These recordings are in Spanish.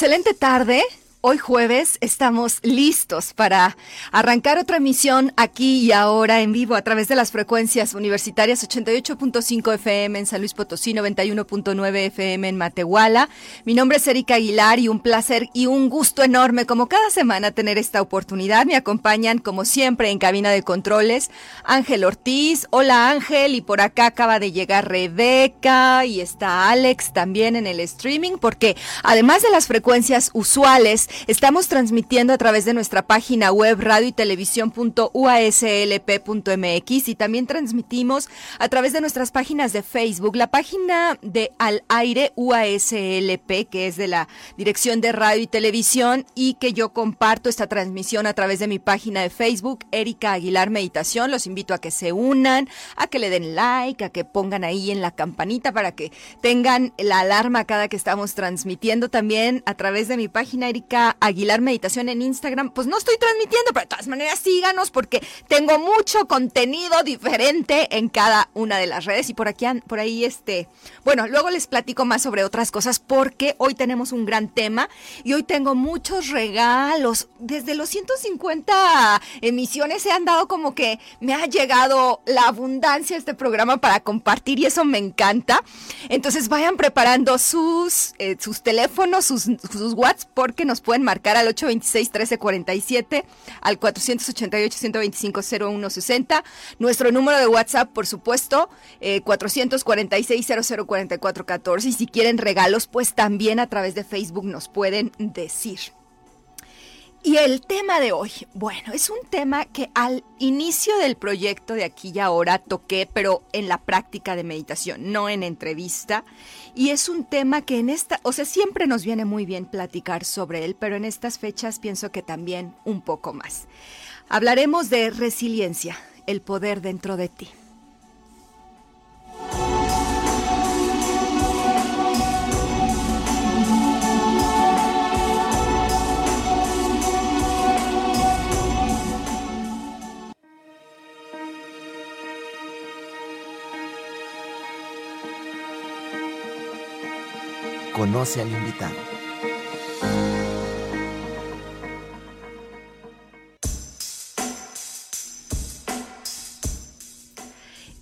Excelente tarde. Hoy jueves estamos listos para arrancar otra emisión aquí y ahora en vivo a través de las frecuencias universitarias 88.5 FM en San Luis Potosí, 91.9 FM en Matehuala. Mi nombre es Erika Aguilar y un placer y un gusto enorme como cada semana tener esta oportunidad. Me acompañan como siempre en cabina de controles Ángel Ortiz. Hola Ángel y por acá acaba de llegar Rebeca y está Alex también en el streaming porque además de las frecuencias usuales Estamos transmitiendo a través de nuestra página web radio y televisión.uaslp.mx y también transmitimos a través de nuestras páginas de Facebook, la página de Al Aire UASLP, que es de la Dirección de Radio y Televisión y que yo comparto esta transmisión a través de mi página de Facebook, Erika Aguilar Meditación. Los invito a que se unan, a que le den like, a que pongan ahí en la campanita para que tengan la alarma cada que estamos transmitiendo. También a través de mi página Erika Aguilar Meditación en Instagram, pues no estoy transmitiendo, pero todas maneras síganos porque tengo mucho contenido diferente en cada una de las redes y por aquí, por ahí este, bueno, luego les platico más sobre otras cosas porque hoy tenemos un gran tema y hoy tengo muchos regalos. Desde los 150 emisiones se han dado como que me ha llegado la abundancia este programa para compartir y eso me encanta. Entonces vayan preparando sus, eh, sus teléfonos, sus, sus WhatsApp porque nos pueden marcar al 826-1347, al 488-125-0160. Nuestro número de WhatsApp, por supuesto, eh, 446-004414. Y si quieren regalos, pues también a través de Facebook nos pueden decir. Y el tema de hoy, bueno, es un tema que al inicio del proyecto de aquí y ahora toqué, pero en la práctica de meditación, no en entrevista. Y es un tema que en esta, o sea, siempre nos viene muy bien platicar sobre él, pero en estas fechas pienso que también un poco más. Hablaremos de resiliencia, el poder dentro de ti. Conoce al invitado.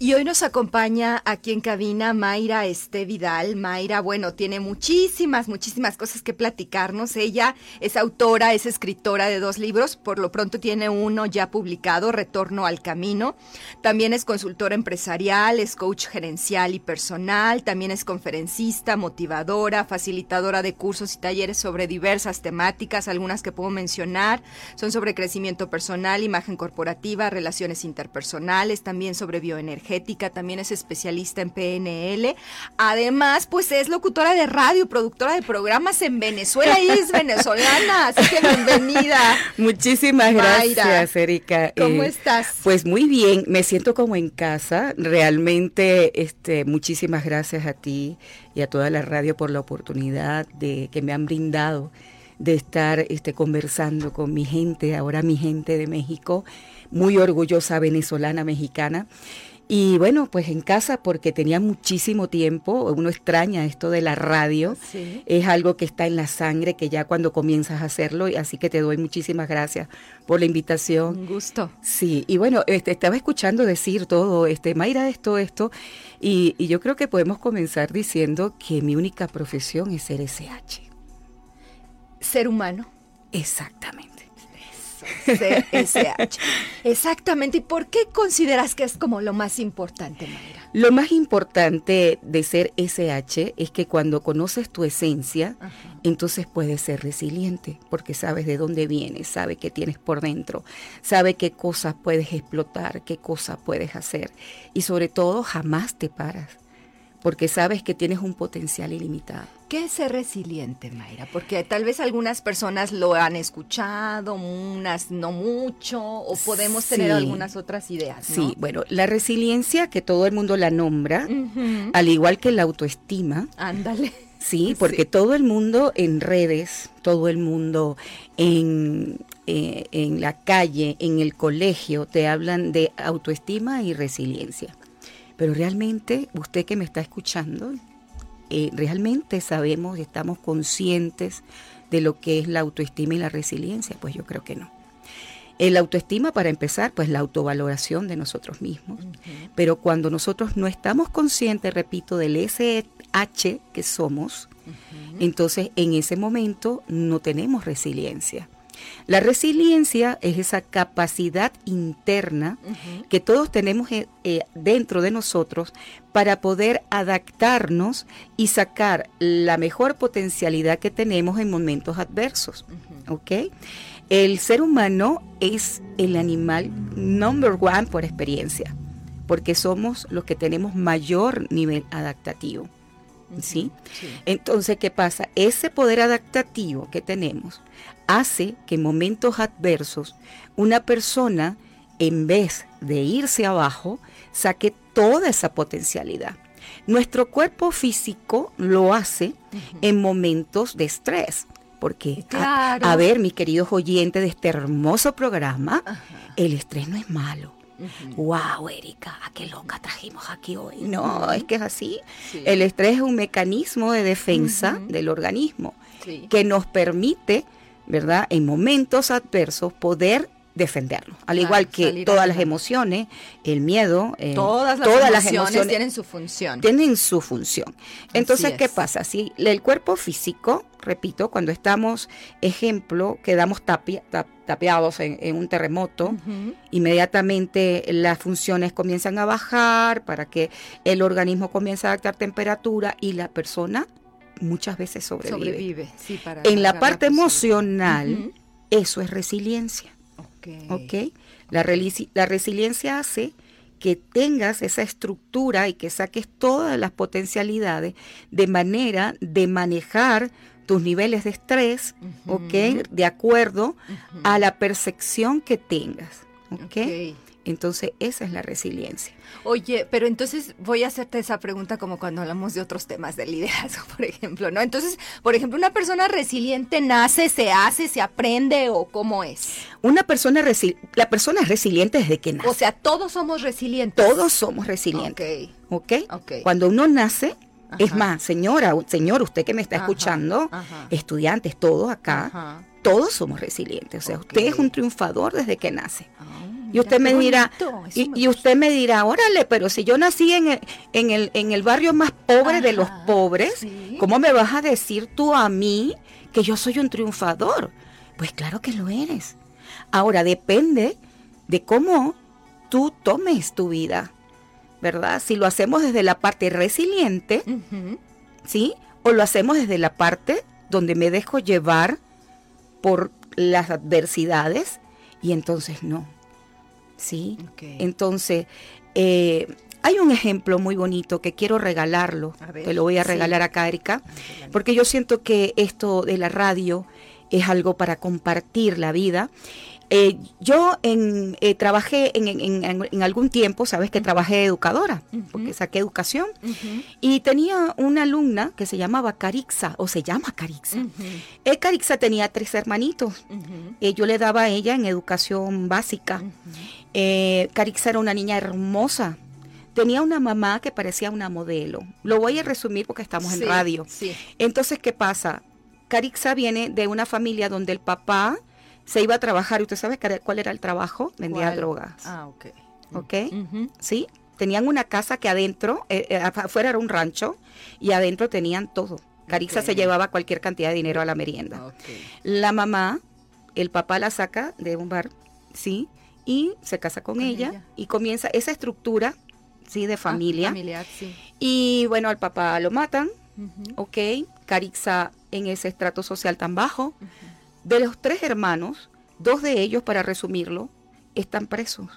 Y hoy nos acompaña aquí en cabina Mayra Este Vidal. Mayra, bueno, tiene muchísimas, muchísimas cosas que platicarnos. Ella es autora, es escritora de dos libros, por lo pronto tiene uno ya publicado, Retorno al Camino. También es consultora empresarial, es coach gerencial y personal, también es conferencista, motivadora, facilitadora de cursos y talleres sobre diversas temáticas, algunas que puedo mencionar, son sobre crecimiento personal, imagen corporativa, relaciones interpersonales, también sobre bioenergía también es especialista en PNL. Además, pues es locutora de radio, productora de programas en Venezuela y es venezolana, así que bienvenida. Muchísimas gracias, Erika. ¿Cómo eh, estás? Pues muy bien, me siento como en casa. Realmente, este, muchísimas gracias a ti y a toda la radio por la oportunidad de que me han brindado de estar este, conversando con mi gente, ahora mi gente de México, muy orgullosa venezolana mexicana. Y bueno, pues en casa porque tenía muchísimo tiempo, uno extraña esto de la radio, es algo que está en la sangre, que ya cuando comienzas a hacerlo, y así que te doy muchísimas gracias por la invitación. Un gusto. Sí, y bueno, este, estaba escuchando decir todo, este, Mayra, esto, esto, y, y yo creo que podemos comenzar diciendo que mi única profesión es ser SH. Ser humano. Exactamente. CSH. Exactamente. ¿Y por qué consideras que es como lo más importante, Mayra? Lo más importante de ser SH es que cuando conoces tu esencia, entonces puedes ser resiliente, porque sabes de dónde vienes, sabes qué tienes por dentro, sabes qué cosas puedes explotar, qué cosas puedes hacer. Y sobre todo, jamás te paras, porque sabes que tienes un potencial ilimitado. ¿Qué es ser resiliente, Mayra? Porque tal vez algunas personas lo han escuchado, unas no mucho, o podemos tener algunas otras ideas. Sí, bueno, la resiliencia, que todo el mundo la nombra, al igual que la autoestima. Ándale. Sí, porque todo el mundo en redes, todo el mundo en, eh, en la calle, en el colegio, te hablan de autoestima y resiliencia. Pero realmente, usted que me está escuchando, eh, realmente sabemos y estamos conscientes de lo que es la autoestima y la resiliencia? Pues yo creo que no. El autoestima, para empezar, pues la autovaloración de nosotros mismos. Pero cuando nosotros no estamos conscientes, repito, del SH que somos, entonces en ese momento no tenemos resiliencia. La resiliencia es esa capacidad interna que todos tenemos eh, eh, dentro de nosotros para poder adaptarnos y sacar la mejor potencialidad que tenemos en momentos adversos. El ser humano es el animal number one por experiencia, porque somos los que tenemos mayor nivel adaptativo. ¿sí? Entonces, ¿qué pasa? Ese poder adaptativo que tenemos hace que en momentos adversos una persona, en vez de irse abajo, saque toda esa potencialidad. Nuestro cuerpo físico lo hace en momentos de estrés. Porque, a, ver, mis queridos oyentes de este hermoso programa, el estrés no es malo. Wow, Erika, qué loca trajimos aquí hoy. No, es que es así. El estrés es un mecanismo de defensa del organismo que nos permite, ¿verdad? En momentos adversos poder defendernos. Al igual que todas las emociones, el miedo, eh, todas, las, emociones tienen su función. Tienen su función. Entonces, ¿qué pasa? Si el cuerpo físico, repito, cuando estamos, ejemplo, quedamos tapiados en, un terremoto, inmediatamente las funciones comienzan a bajar para que el organismo comience a adaptar temperatura y la persona muchas veces sobrevive. en la parte emocional, eso es resiliencia. Okay. La, la resiliencia hace que tengas esa estructura y que saques todas las potencialidades de manera de manejar tus niveles de estrés, De acuerdo a la percepción que tengas, ¿ok? Entonces, esa es la resiliencia. Oye, pero entonces voy a hacerte esa pregunta como cuando hablamos de otros temas de liderazgo, por ejemplo, ¿no? Entonces, por ejemplo, ¿una persona resiliente nace, se hace, se aprende o cómo es? Una persona resiliente, la persona es resiliente desde que nace. O sea, todos somos resilientes. Todos somos resilientes. Ok. ¿Ok? Cuando uno nace, Es más, señora, señor, usted que me está escuchando, estudiantes, todos acá, todos somos resilientes. O sea, usted es un triunfador desde que nace. Ah. Y usted me dirá, y, usted me dirá, órale, pero si yo nací en el, en el, en el barrio más pobre de los pobres, ¿cómo me vas a decir tú a mí que yo soy un triunfador? Pues claro que lo eres. Ahora depende de cómo tú tomes tu vida, ¿verdad? Si lo hacemos desde la parte resiliente, ¿sí? O lo hacemos desde la parte donde me dejo llevar por las adversidades y entonces no. ¿Sí? Entonces, eh, hay un ejemplo muy bonito que quiero regalarlo, te lo voy a regalar acá, Erika, porque yo siento que esto de la radio es algo para compartir la vida. Eh, yo en, eh, trabajé en, algún tiempo, sabes que trabajé educadora, porque saqué educación, y tenía una alumna que se llamaba Carixa, o se llama Carixa. Eh, Carixa tenía tres hermanitos. yo le daba a ella en educación básica. Carixa era una niña hermosa, tenía una mamá que parecía una modelo. Lo voy a resumir porque estamos en radio. Entonces, ¿qué pasa? Carixa viene de una familia donde el papá se iba a trabajar. ¿Y usted sabe cuál era el trabajo? Vendía drogas. Ah, ok. ¿Ok? Sí. Tenían una casa que adentro, eh, eh, afuera era un rancho, y adentro tenían todo. Carixa se llevaba cualquier cantidad de dinero a la merienda. La mamá, el papá la saca de un bar, ¿sí? Y se casa con, ella, y comienza esa estructura ¿sí? De Ah, familia. familiar, sí. Y bueno, al papá lo matan, Ujú. ¿ok? Carixa en ese estrato social tan bajo. De los tres hermanos, dos de ellos, para resumirlo, están presos.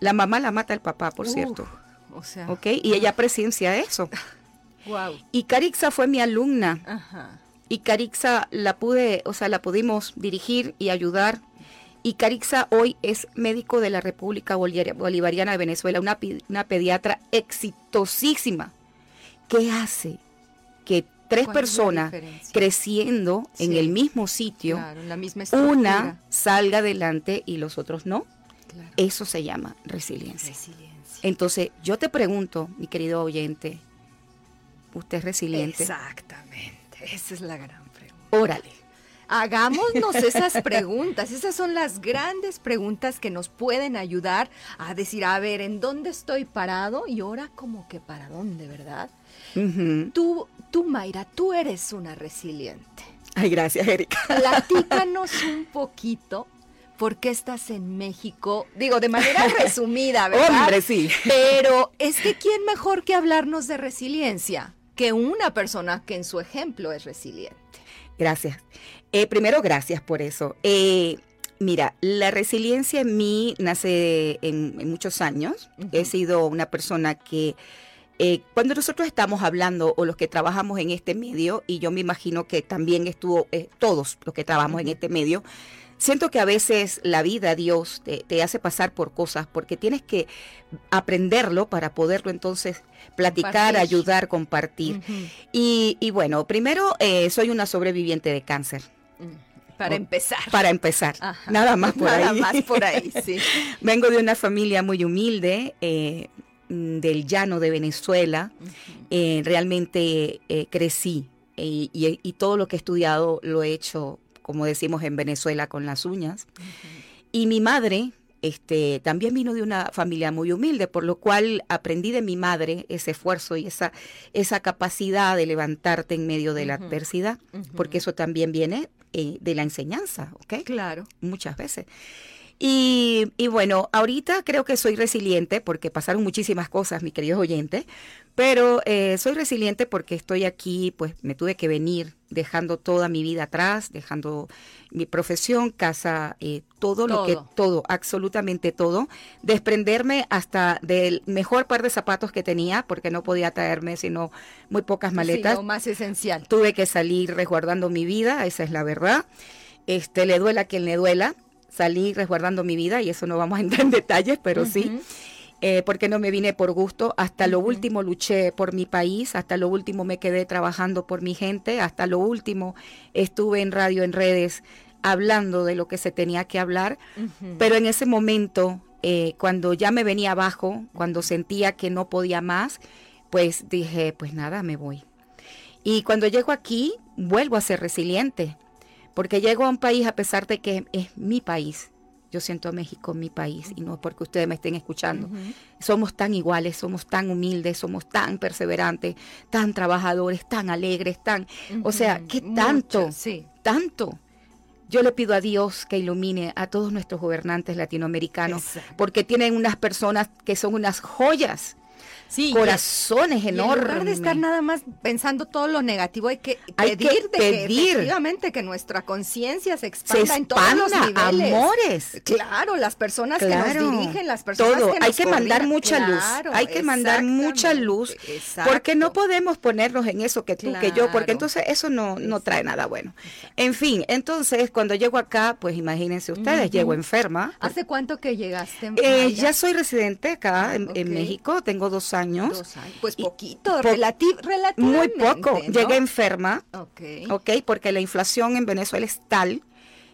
La mamá la mata el papá, por cierto, O sea, ¿ok? Y ella presencia eso. wow. Y Carixa fue mi alumna. Ajá. Y Carixa la pude, o sea, la pudimos dirigir y ayudar. Y Carixa hoy es médico de la República Bolivariana de Venezuela, una, pediatra exitosísima. ¿Qué hace que tres ¿Cuál es la personas creciendo en el mismo sitio, Claro, en la misma estructura. una salga adelante y los otros no? Claro. Eso se llama resiliencia. Resiliencia. Entonces, yo te pregunto, mi querido oyente, ¿usted es resiliente? Exactamente. Esa es la gran pregunta. Órale. Hagámonos esas preguntas. Esas son las grandes preguntas que nos pueden ayudar a decir, a ver, ¿en dónde estoy parado? Y ahora como que para dónde, ¿verdad? Tú, tú, Mayra, tú eres una resiliente. Ay, gracias, Erika. Platícanos un poquito por qué estás en México. Digo, de manera resumida, ¿verdad? Hombre, sí. Pero es que ¿quién mejor que hablarnos de resiliencia que una persona que en su ejemplo es resiliente? Gracias. Eh, primero, gracias por eso. Eh, mira, la resiliencia en mí nace en, en muchos años. He sido una persona que eh, cuando nosotros estamos hablando o los que trabajamos en este medio, y yo me imagino que también estuvo eh, todos los que trabajamos en este medio, siento que a veces la vida, Dios, te, te hace pasar por cosas porque tienes que aprenderlo para poderlo entonces platicar, Compartir. ayudar, compartir. Y, y bueno, primero eh, soy una sobreviviente de cáncer, Para empezar. para empezar. Ajá. Nada más por Nada ahí. más por ahí, sí. Vengo de una familia muy humilde, eh, mm, del llano de Venezuela. Eh, realmente eh, crecí y, y todo lo que he estudiado lo he hecho, como decimos en Venezuela, con las uñas. Y mi madre este, también vino de una familia muy humilde, por lo cual aprendí de mi madre ese esfuerzo y esa, esa capacidad de levantarte en medio de la adversidad, porque eso también viene eh, de la enseñanza, ¿ok? Claro. Muchas veces. Y, y bueno, ahorita creo que soy resiliente porque pasaron muchísimas cosas, mi queridos oyentes, pero eh, soy resiliente porque estoy aquí, pues me tuve que venir dejando toda mi vida atrás, dejando mi profesión, casa, eh, todo, lo que, Todo. absolutamente todo, desprenderme hasta del mejor par de zapatos que tenía, porque no podía traerme sino muy pocas maletas. Sí, lo más esencial. Tuve que salir resguardando mi vida, esa es la verdad. Este, le duela a quien le duela, salí resguardando mi vida y eso no vamos a entrar en detalles, pero sí. Eh, porque no me vine por gusto. Hasta lo último luché por mi país, hasta lo último me quedé trabajando por mi gente, hasta lo último estuve en radio, en redes, hablando de lo que se tenía que hablar. Pero en ese momento, eh, cuando ya me venía abajo, cuando sentía que no podía más, pues dije, pues nada, me voy. Y cuando llego aquí, vuelvo a ser resiliente, porque llego a un país a pesar de que es mi país. Yo siento a México mi país y no porque ustedes me estén escuchando. Somos tan iguales, somos tan humildes, somos tan perseverantes, tan trabajadores, tan alegres, tan... O sea. ¿qué Mucho, tanto? Sí. tanto. Yo le pido a Dios que ilumine a todos nuestros gobernantes latinoamericanos, Exacto. porque tienen unas personas que son unas joyas, Sí, corazones y en enormes. lugar de estar nada más pensando todo lo negativo, hay que Hay pedir, que que efectivamente que nuestra conciencia se se expanda en todos los niveles. amores. Claro, las personas que Claro, nos dirigen, las personas todo. que hay nos que mandar mucha Claro, luz, hay que mandar mucha luz, porque no podemos ponernos en eso que tú, que yo, porque Claro. entonces eso no, no trae nada bueno. En fin, entonces cuando llego acá, pues imagínense ustedes, llego enferma. ¿Hace cuánto que llegaste? Eh, ya soy residente acá en, en. México, tengo dos años. Dos años. Pues poquito, po- relati- Muy relativamente. poco. ¿no? Llegué enferma, Ok. ¿ok? Porque la inflación en Venezuela es tal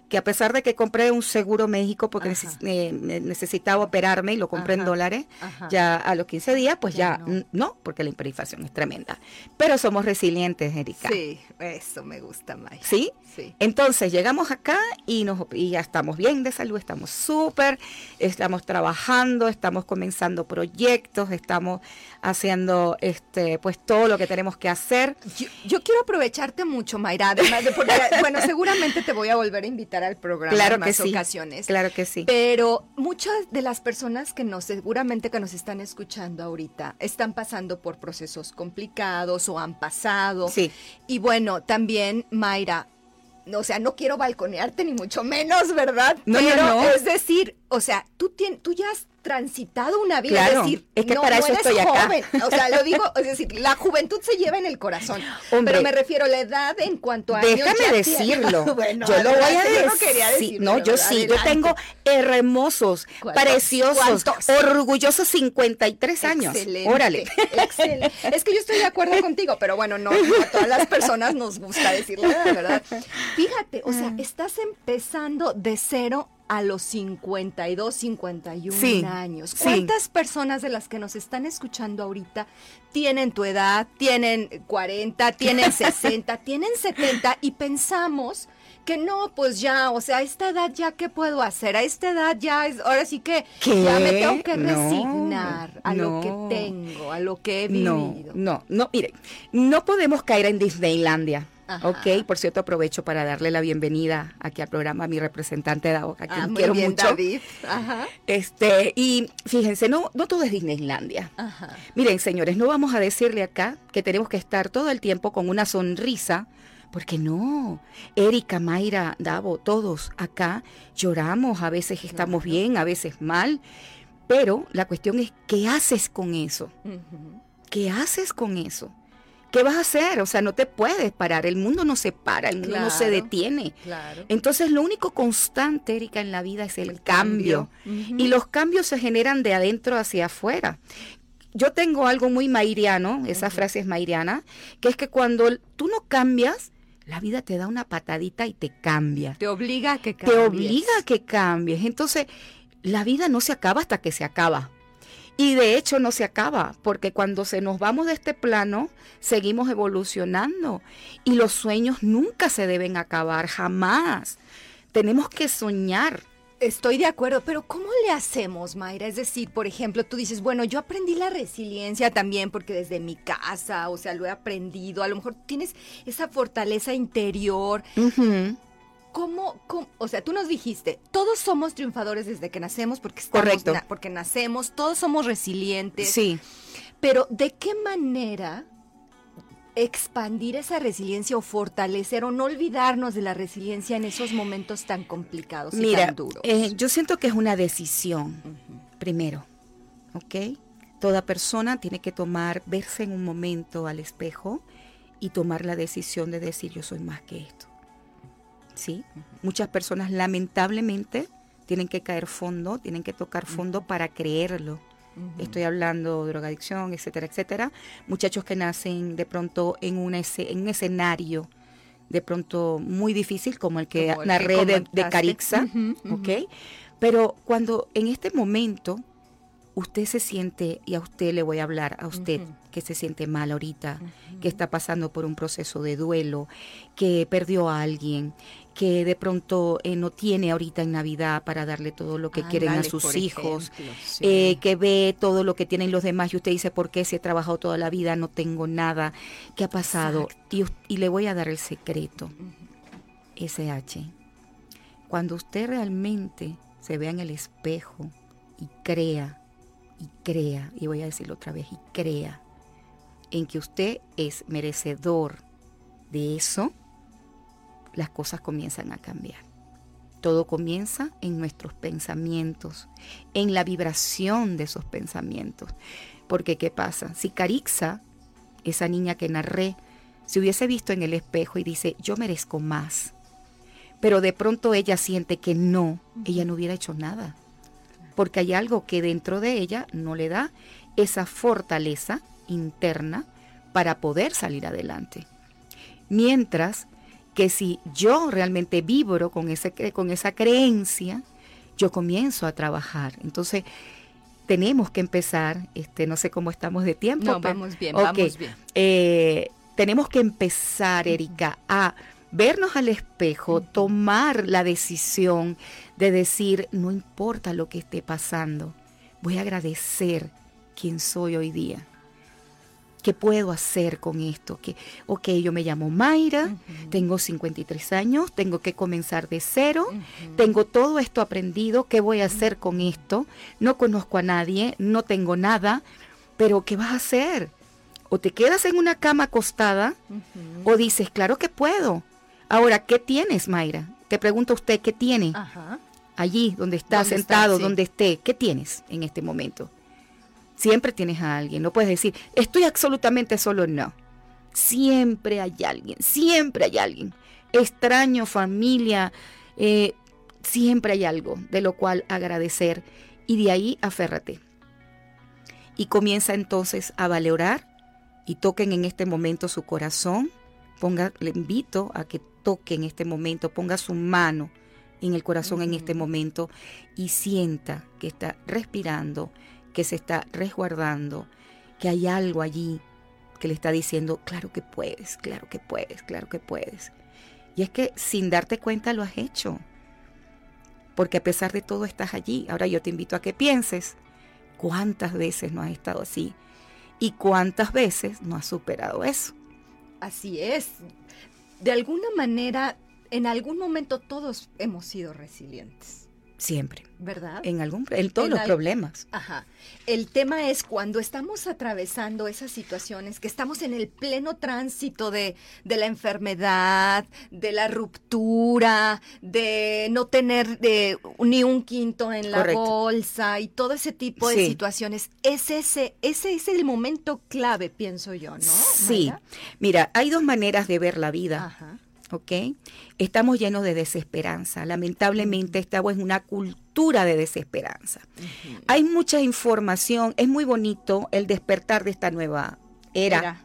que a pesar de que compré un seguro México porque neces- eh, ne- necesitaba operarme y lo compré en dólares, Ajá. ya a los 15 días, pues Ya ya, no. porque la hiperinflación es tremenda. Pero somos resilientes, Erika. Sí, eso me gusta, Maya. ¿Sí? Sí. Entonces llegamos acá y, nos, y ya estamos bien de salud, estamos súper, estamos trabajando, estamos comenzando proyectos, estamos haciendo este pues todo lo que tenemos que hacer. Yo, yo quiero aprovecharte mucho, Mayra, además de porque, bueno, seguramente te voy a volver a invitar al programa claro en más que sí, ocasiones. Claro que sí. Pero muchas de las personas que nos seguramente que nos están escuchando ahorita están pasando por procesos complicados o han pasado. Sí. Y bueno, también Mayra, o sea, no quiero balconearte ni mucho menos, ¿verdad? No, Pero no, no. es decir, o sea, tú, tien- tú ya has transitado una vida, Claro, es decir, es que no, para no eso eres estoy acá. joven, o sea, lo digo, es decir, la juventud se lleva en el corazón, Hombre. pero me refiero a la edad en cuanto a Déjame decirlo. Bueno, yo lo voy a decir. yo no quería decirlo, no, yo sí. Yo tengo hermosos, ¿Cuántos? preciosos, ¿Cuántos? orgullosos 53 años. Excelente, Órale. excelente. Es que yo estoy de acuerdo contigo, pero bueno, no, a todas las personas nos gusta decir la verdad. Fíjate, o Ah. sea, estás empezando de cero a los 52, 51 Sí, años. sí. ¿Cuántas personas de las que nos están escuchando ahorita tienen tu edad, tienen 40, tienen 60, tienen 70 y pensamos que no, pues ya, o sea, a esta edad ya, ¿qué puedo hacer? A esta edad ya es, ahora sí que ¿Qué? ya me tengo que No, resignar a lo que no. tengo, a lo que he No, vivido. no, no, mire, no podemos caer en Disneylandia. Ajá. Ok, por cierto, aprovecho para darle la bienvenida aquí al programa a mi representante Davo, a quien Ah, muy quiero bien, mucho. David. Ajá, Este, y fíjense, no, no todo es Disneylandia. ajá. Miren, señores, no vamos a decirle acá que tenemos que estar todo el tiempo con una sonrisa, porque no. Erika, Mayra, Davo, todos acá lloramos, a veces estamos bien, a veces mal, pero la cuestión es, ¿qué haces con eso? ¿Qué haces con eso? ¿Qué vas a hacer? O sea, no te puedes parar, el mundo no se para, el mundo no se detiene. Claro. Entonces, lo único constante, Erika, en la vida es el, El cambio. Y los cambios se generan de adentro hacia afuera. Yo tengo algo muy mairiano, esa frase es mairiana, que es que cuando tú no cambias, la vida te da una patadita y te cambia. Te obliga a que Te cambies. obliga a que cambies. Entonces, la vida no se acaba hasta que se acaba. Y de hecho no se acaba, porque cuando se nos vamos de este plano, seguimos evolucionando. Y los sueños nunca se deben acabar, jamás. Tenemos que soñar. Estoy de acuerdo, pero ¿cómo le hacemos, Mayra? Es decir, por ejemplo, tú dices, bueno, yo aprendí la resiliencia también porque desde mi casa, o sea, lo he aprendido, a lo mejor tienes esa fortaleza interior. Ujú. ¿Cómo, cómo- o sea, tú nos dijiste, todos somos triunfadores desde que nacemos porque estamos Correcto. na- porque nacemos, todos somos resilientes. Sí. Pero ¿de qué manera expandir esa resiliencia o fortalecer o no olvidarnos de la resiliencia en esos momentos tan complicados y Mira, tan duros? eh, yo siento que es una decisión, primero, ¿ok? Toda persona tiene que tomar, verse en un momento al espejo y tomar la decisión de decir yo soy más que esto. ¿Sí? Muchas personas lamentablemente tienen que caer fondo, tienen que tocar fondo para creerlo. Estoy hablando de drogadicción, etcétera, etcétera. Muchachos que nacen de pronto en, una en un escenario de pronto muy difícil como el que Como el que narré de, de. Carixa. ¿ok? Pero cuando en este momento usted se siente, y a usted le voy a hablar, a usted que se siente mal ahorita, que está pasando por un proceso de duelo, que perdió a alguien, que de pronto eh, no tiene ahorita en Navidad para darle todo lo que quieren a sus hijos, ejemplo, sí. eh, que ve todo lo que tienen los demás y usted dice, ¿por qué si he trabajado toda la vida no tengo nada? ¿Qué ha pasado? Y, y le voy a dar el secreto, SH. Cuando usted realmente se vea en el espejo y crea, y crea, y voy a decirlo otra vez, y crea en que usted es merecedor de eso, las cosas comienzan a cambiar. Todo comienza en nuestros pensamientos, en la vibración de esos pensamientos. Porque ¿qué pasa? Si Carixa, esa niña que narré, se hubiese visto en el espejo y dice, yo merezco más, pero de pronto ella siente que no, ella no hubiera hecho nada. Porque hay algo que dentro de ella no le da esa fortaleza interna para poder salir adelante. Mientras que si yo realmente vibro con, ese, con esa creencia, yo comienzo a trabajar. Entonces, tenemos que empezar, este, no sé cómo estamos de tiempo. No, pero- vamos bien, Ok. vamos bien. Eh, tenemos que empezar, Erika, a vernos al espejo, tomar la decisión de decir, no importa lo que esté pasando, voy a agradecer quién soy hoy día. ¿Qué puedo hacer con esto? Que, ok, yo me llamo Mayra, tengo 53 años, tengo que comenzar de cero, tengo todo esto aprendido, ¿qué voy a hacer con esto? No conozco a nadie, no tengo nada, pero ¿qué vas a hacer? O te quedas en una cama acostada o dices, claro que puedo. Ahora, ¿qué tienes, Mayra? Te pregunto a usted, ¿qué tiene? Allí, donde está sentado, donde esté, ¿qué tienes en este momento? Siempre tienes a alguien, no puedes decir, estoy absolutamente solo, no. Siempre hay alguien, siempre hay alguien. Extraño, familia, eh, siempre hay algo de lo cual agradecer y de ahí aférrate. Y comienza entonces a valorar y toquen en este momento su corazón. Ponga, le invito a que toque en este momento, ponga su mano en el corazón en este momento y sienta que está respirando, que se está resguardando, que hay algo allí que le está diciendo, claro que puedes, claro que puedes, claro que puedes. Y es que sin darte cuenta lo has hecho, porque a pesar de todo estás allí. Ahora yo te invito a que pienses cuántas veces no has estado así y cuántas veces no has superado eso. Así es. De alguna manera, en algún momento todos hemos sido resilientes. Siempre. ¿Verdad? En algún en todos los problemas. Ajá. El tema es cuando estamos atravesando esas situaciones, que estamos en el pleno tránsito de, de la enfermedad, de la ruptura, de no tener de, ni un quinto en la bolsa y todo ese tipo de situaciones. Es ese, ese es el momento clave, pienso yo, ¿no? Sí. Mira, hay dos maneras de ver la vida. Ajá. ¿Ok? Estamos llenos de desesperanza. Lamentablemente estamos en una cultura de desesperanza. Hay mucha información, es muy bonito el despertar de esta nueva era,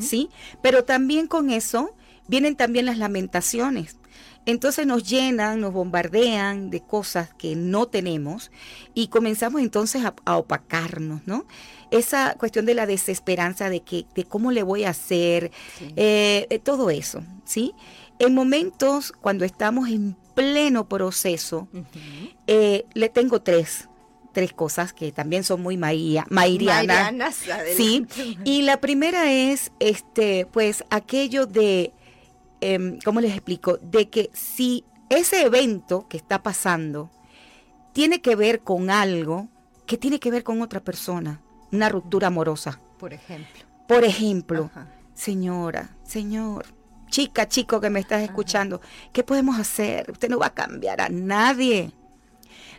¿sí? Pero también con eso vienen también las lamentaciones. Entonces nos llenan, nos bombardean de cosas que no tenemos y comenzamos entonces a, opacarnos, ¿no? Esa cuestión de la desesperanza de que, de cómo le voy a hacer, eh, todo eso, ¿sí? En momentos cuando estamos en pleno proceso, eh, le tengo tres, tres cosas que también son muy maía, mairianas. sí. Y la primera es, este, pues, aquello de, eh, ¿cómo les explico? De que si ese evento que está pasando tiene que ver con algo que tiene que ver con otra persona, una ruptura amorosa. Por ejemplo. Por ejemplo, señora, señor, chica, chico que me estás escuchando, ¿qué podemos hacer? Usted no va a cambiar a nadie.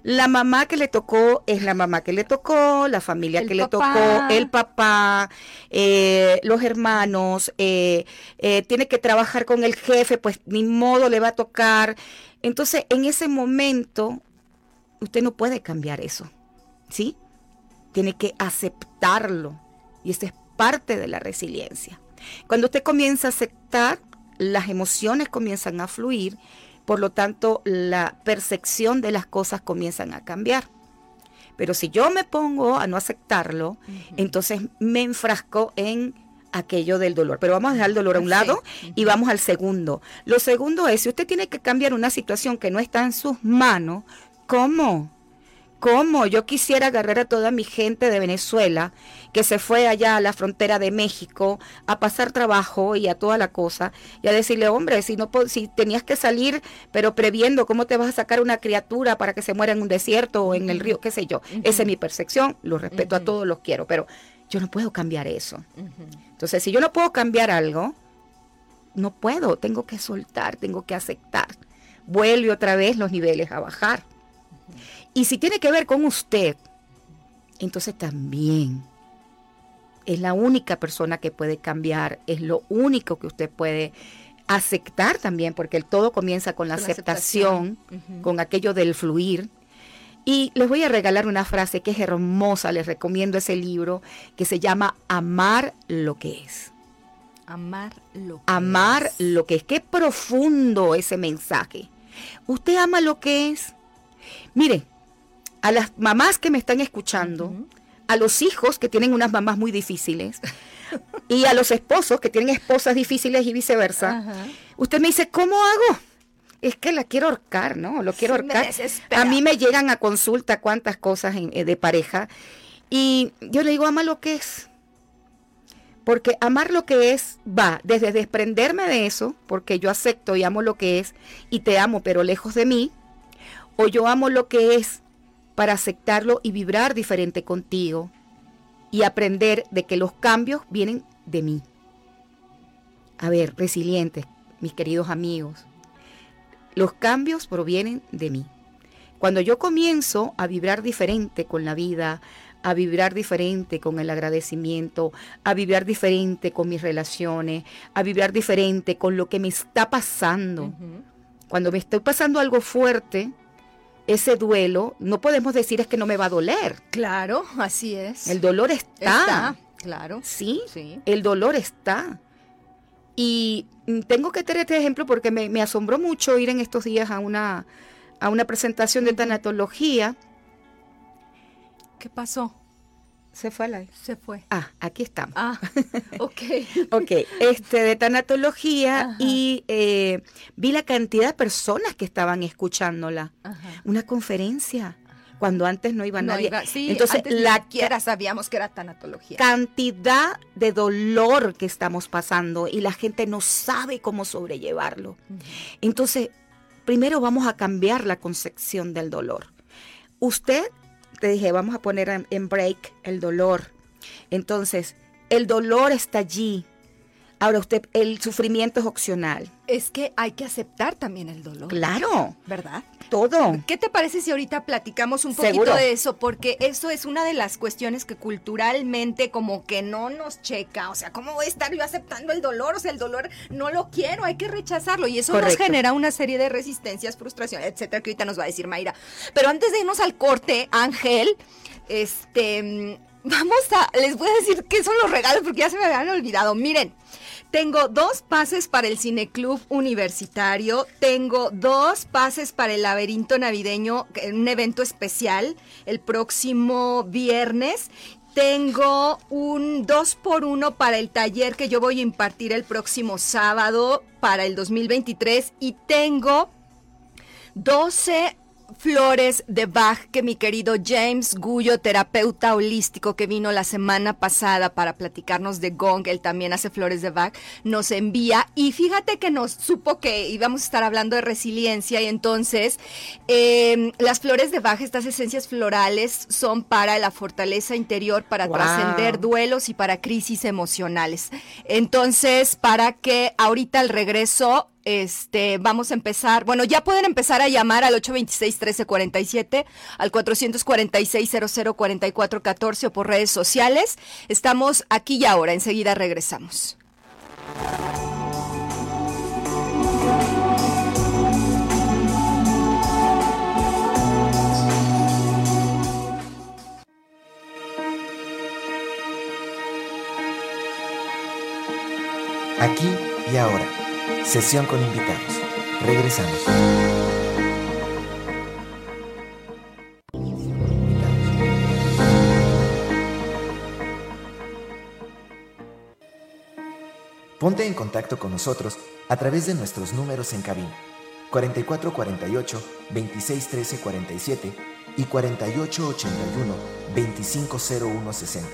La mamá que le tocó es la mamá que le tocó, la familia que le tocó, el papá, eh, los hermanos, eh, eh, tiene que trabajar con el jefe, pues ni modo le va a tocar. Entonces, en ese momento, usted no puede cambiar eso, ¿sí? Tiene que aceptarlo y esa es parte de la resiliencia. Cuando usted comienza a aceptar, las emociones comienzan a fluir, por lo tanto la percepción de las cosas comienzan a cambiar. Pero si yo me pongo a no aceptarlo, entonces me enfrasco en aquello del dolor. Pero vamos a dejar el dolor a un lado y vamos al segundo. Lo segundo es, si usted tiene que cambiar una situación que no está en sus manos, ¿cómo? ¿Cómo? Yo quisiera agarrar a toda mi gente de Venezuela que se fue allá a la frontera de México a pasar trabajo y a toda la cosa y a decirle, hombre, si no si tenías que salir, pero previendo cómo te vas a sacar una criatura para que se muera en un desierto o en el río, qué sé yo. Esa es mi percepción, lo respeto a todos, los quiero, pero yo no puedo cambiar eso. Entonces, si yo no puedo cambiar algo, no puedo, tengo que soltar, tengo que aceptar. Vuelve otra vez los niveles a bajar. Y si tiene que ver con usted, entonces también es la única persona que puede cambiar, es lo único que usted puede aceptar también, porque el todo comienza con la aceptación, con aquello del fluir. Y les voy a regalar una frase que es hermosa, les recomiendo ese libro, que se llama Amar lo que es. Amar lo que Amar lo que es. Qué profundo ese mensaje. ¿Usted ama lo que es? Mire, a las mamás que me están escuchando, a los hijos que tienen unas mamás muy difíciles y a los esposos que tienen esposas difíciles y viceversa, usted me dice, ¿cómo hago? Es que la quiero ahorcar, ¿no? Lo quiero ahorcar. A mí me llegan a consulta cuántas cosas eh, de pareja y yo le digo, ama lo que es. Porque amar lo que es va desde desprenderme de eso, porque yo acepto y amo lo que es y te amo pero lejos de mí, o yo amo lo que es para aceptarlo y vibrar diferente contigo y aprender de que los cambios vienen de mí. A ver, resilientes, mis queridos amigos, los cambios provienen de mí. Cuando yo comienzo a vibrar diferente con la vida, a vibrar diferente con el agradecimiento, a vibrar diferente con mis relaciones, a vibrar diferente con lo que me está pasando. Cuando me estoy pasando algo fuerte, ese duelo, no podemos decir es que no me va a doler. Claro, así es. El dolor está. Está, claro. ¿Sí? sí. El dolor está. Y tengo que tener este ejemplo porque me, me asombró mucho ir en estos días a una, a una presentación de tanatología ¿Qué pasó? Se fue a la... Se fue. Ah, aquí estamos. Ah, ok. ok, este, de tanatología y eh, vi la cantidad de personas que estaban escuchándola. Una conferencia cuando antes no iba nadie. sí, Entonces, la quiera sabíamos que era tanatología. Cantidad de dolor que estamos pasando y la gente no sabe cómo sobrellevarlo. Entonces, primero vamos a cambiar la concepción del dolor. Usted te dije, vamos a poner en, break el dolor. Entonces, el dolor está allí. Ahora usted, el sufrimiento es opcional. Es que hay que aceptar también el dolor. Claro. ¿Verdad? Todo. ¿Qué te parece si ahorita platicamos un poquito de eso? Porque eso es una de las cuestiones que culturalmente como que no nos checa. O sea, ¿cómo voy a estar yo aceptando el dolor? O sea, el dolor no lo quiero, hay que rechazarlo. Y eso nos genera una serie de resistencias, frustraciones, etcétera, que ahorita nos va a decir Mayra. Pero antes de irnos al corte, Ángel, este vamos a, les voy a decir qué son los regalos porque ya se me habían olvidado. Miren, tengo dos pases para el Cineclub Universitario. Tengo dos pases para el Laberinto Navideño, un evento especial el próximo viernes. Tengo un 2 por 1 para el taller que yo voy a impartir el próximo sábado para el 2023 y tengo 12 flores de Bach que mi querido James Gullo, terapeuta holístico que vino la semana pasada para platicarnos de Gong, él también hace flores de Bach, nos envía y fíjate que nos supo que íbamos a estar hablando de resiliencia y entonces em, las flores de Bach, estas esencias florales son para la fortaleza interior, para trascender duelos y para crisis emocionales. Entonces, para que ahorita al regreso este, vamos a empezar, bueno, ya pueden empezar a llamar al 826-1347, al 446-004414 o por redes sociales. Estamos aquí y ahora, enseguida regresamos. Aquí y ahora Sesión con invitados. Regresamos. Ponte en contacto con nosotros a través de nuestros números en cabina 4448 2613 47 y 4881 250160.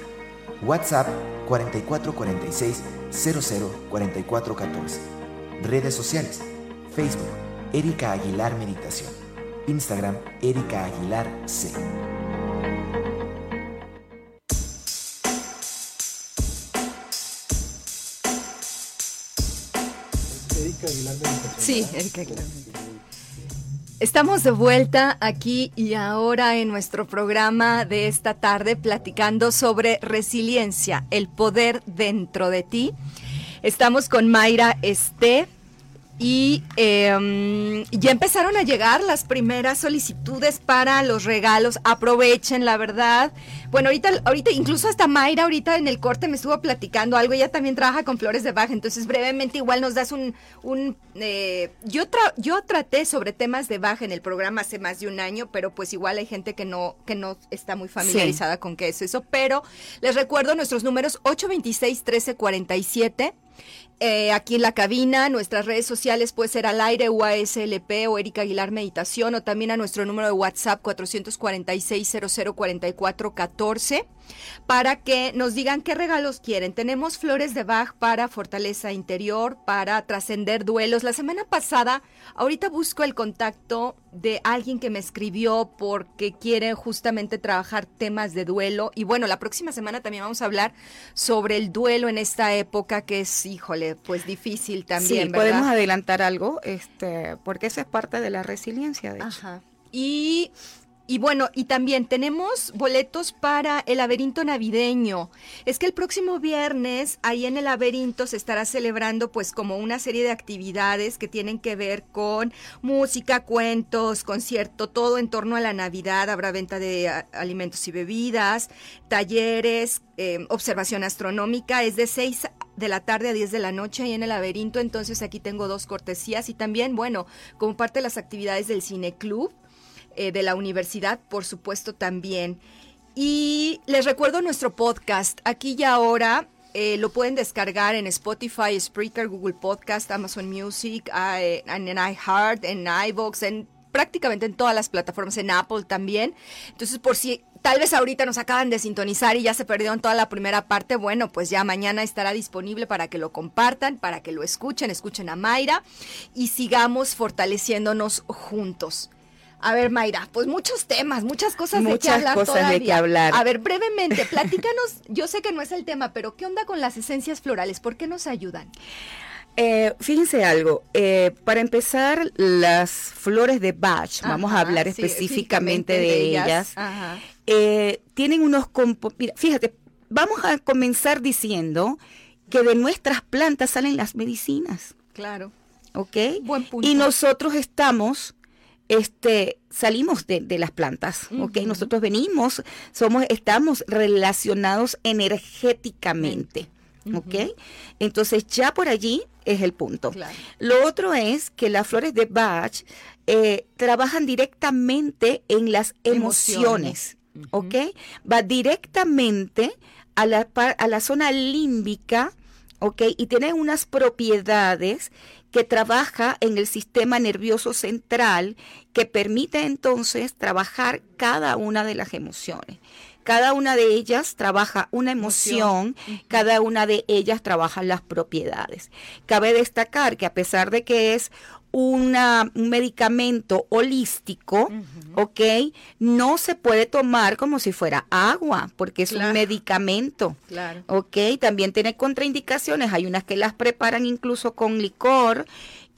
WhatsApp 4446 004414 Redes sociales. Facebook, Erika Aguilar Meditación. Instagram, Erika Aguilar C. Erika Aguilar Meditación. Sí, Erika Aguilar Estamos de vuelta aquí y ahora en nuestro programa de esta tarde platicando sobre resiliencia, el poder dentro de ti. Estamos con Mayra Este. Y em, ya empezaron a llegar las primeras solicitudes para los regalos. Aprovechen, la verdad. Bueno, ahorita, ahorita, incluso hasta Mayra, ahorita en el corte me estuvo platicando algo. Ella también trabaja con flores de baja. Entonces, brevemente, igual nos das un. un eh, yo, yo traté sobre temas de baja en el programa hace más de un año, pero pues igual hay gente que no, que no está muy familiarizada con qué es eso. Pero les recuerdo nuestros números 826 1347 eh, aquí en la cabina, nuestras redes sociales puede ser al aire UASLP o Erika Aguilar Meditación o también a nuestro número de WhatsApp 446 14 para que nos digan qué regalos quieren. Tenemos flores de Bach para fortaleza interior, para trascender duelos. La semana pasada, ahorita busco el contacto de alguien que me escribió porque quiere justamente trabajar temas de duelo. Y bueno, la próxima semana también vamos a hablar sobre el duelo en esta época que es, híjole, pues difícil también. Sí, podemos adelantar algo, este, porque eso es parte de la resiliencia, de hecho. Ajá. Y y bueno, y también tenemos boletos para el laberinto navideño. Es que el próximo viernes ahí en el laberinto se estará celebrando pues como una serie de actividades que tienen que ver con música, cuentos, concierto, todo en torno a la Navidad. Habrá venta de alimentos y bebidas, talleres, em, observación astronómica. Es de 6 de la tarde a 10 de la noche ahí en el laberinto. Entonces aquí tengo dos cortesías y también, bueno, como parte de las actividades del Cine Club eh, de la universidad, por supuesto también. Y les recuerdo nuestro podcast, aquí y ahora. Eh, lo pueden descargar en Spotify, Spreaker, Google Podcast, Amazon Music, en iHeart, en iVoox, en prácticamente en todas las plataformas, en Apple también. Entonces, por si tal vez ahorita nos acaban de sintonizar y ya se perdieron toda la primera parte, bueno, pues ya mañana estará disponible para que lo compartan, para que lo escuchen, escuchen a Mayra y sigamos fortaleciéndonos juntos. A ver, Mayra, pues muchos temas, muchas cosas de qué hablar cosas de qué hablar. A ver, brevemente, platícanos, yo sé que no es el tema, pero ¿qué onda con las esencias florales? ¿Por qué nos ayudan? Eh, fíjense algo, eh, para empezar, las flores de Bach, vamos a hablar específicamente, de, ellas, eh, tienen unos... Mira, fíjate, vamos a comenzar diciendo que de nuestras plantas salen las medicinas. Claro. ¿Ok? Buen punto. Y nosotros estamos este, salimos de, las plantas, ¿ok? Nosotros venimos, somos, estamos relacionados energéticamente, ¿ok? Entonces ya por allí es el punto. Lo otro es que las flores de Bach eh, trabajan directamente en las emociones, ¿ok? Va directamente a la, a la zona límbica, ¿ok? Y tiene unas propiedades que trabaja en el sistema nervioso central que permite entonces trabajar cada una de las emociones. Cada una de ellas trabaja una emoción, cada una de ellas trabaja las propiedades. Cabe destacar que a pesar de que es una, un medicamento holístico, ¿ok? No se puede tomar como si fuera agua, porque es un medicamento, claro. ¿ok? También tiene contraindicaciones, hay unas que las preparan incluso con licor,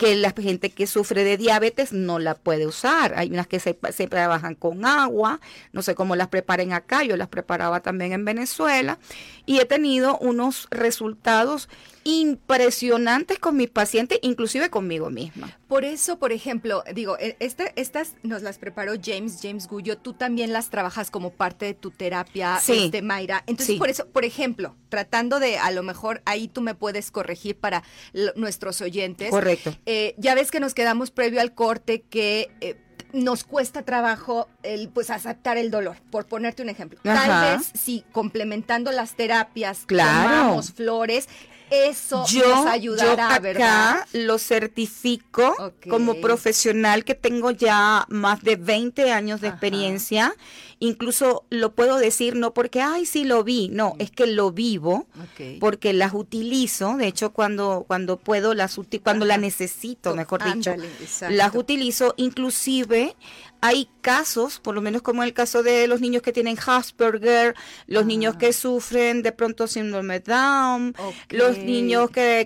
que la gente que sufre de diabetes no la puede usar. Hay unas que se, se, trabajan con agua, no sé cómo las preparen acá, yo las preparaba también en Venezuela y he tenido unos resultados impresionantes con mis pacientes, inclusive conmigo misma. Por eso, por ejemplo, digo, e, este, estas nos las preparó James, James Gullo, tú también las trabajas como parte de tu terapia, sí. este, Mayra. Entonces, por eso, por ejemplo, tratando de, a lo mejor ahí tú me puedes corregir para nuestros oyentes. Correcto. Eh, ya ves que nos quedamos previo al corte que... Eh, nos cuesta trabajo el pues aceptar el dolor, por ponerte un ejemplo. Tal vez si complementando las terapias tomamos flores, eso yo, nos ayudará, yo acá lo certifico como profesional que tengo ya más de 20 años de experiencia. Incluso lo puedo decir no porque, ay, sí lo vi, no, es que lo vivo, porque las utilizo, de hecho cuando, cuando puedo, las cuando las necesito, mejor dicho, las utilizo, inclusive hay casos, por lo menos como el caso de los niños que tienen Asperger, los niños que ah. sufren de pronto síndrome Down, los niños que,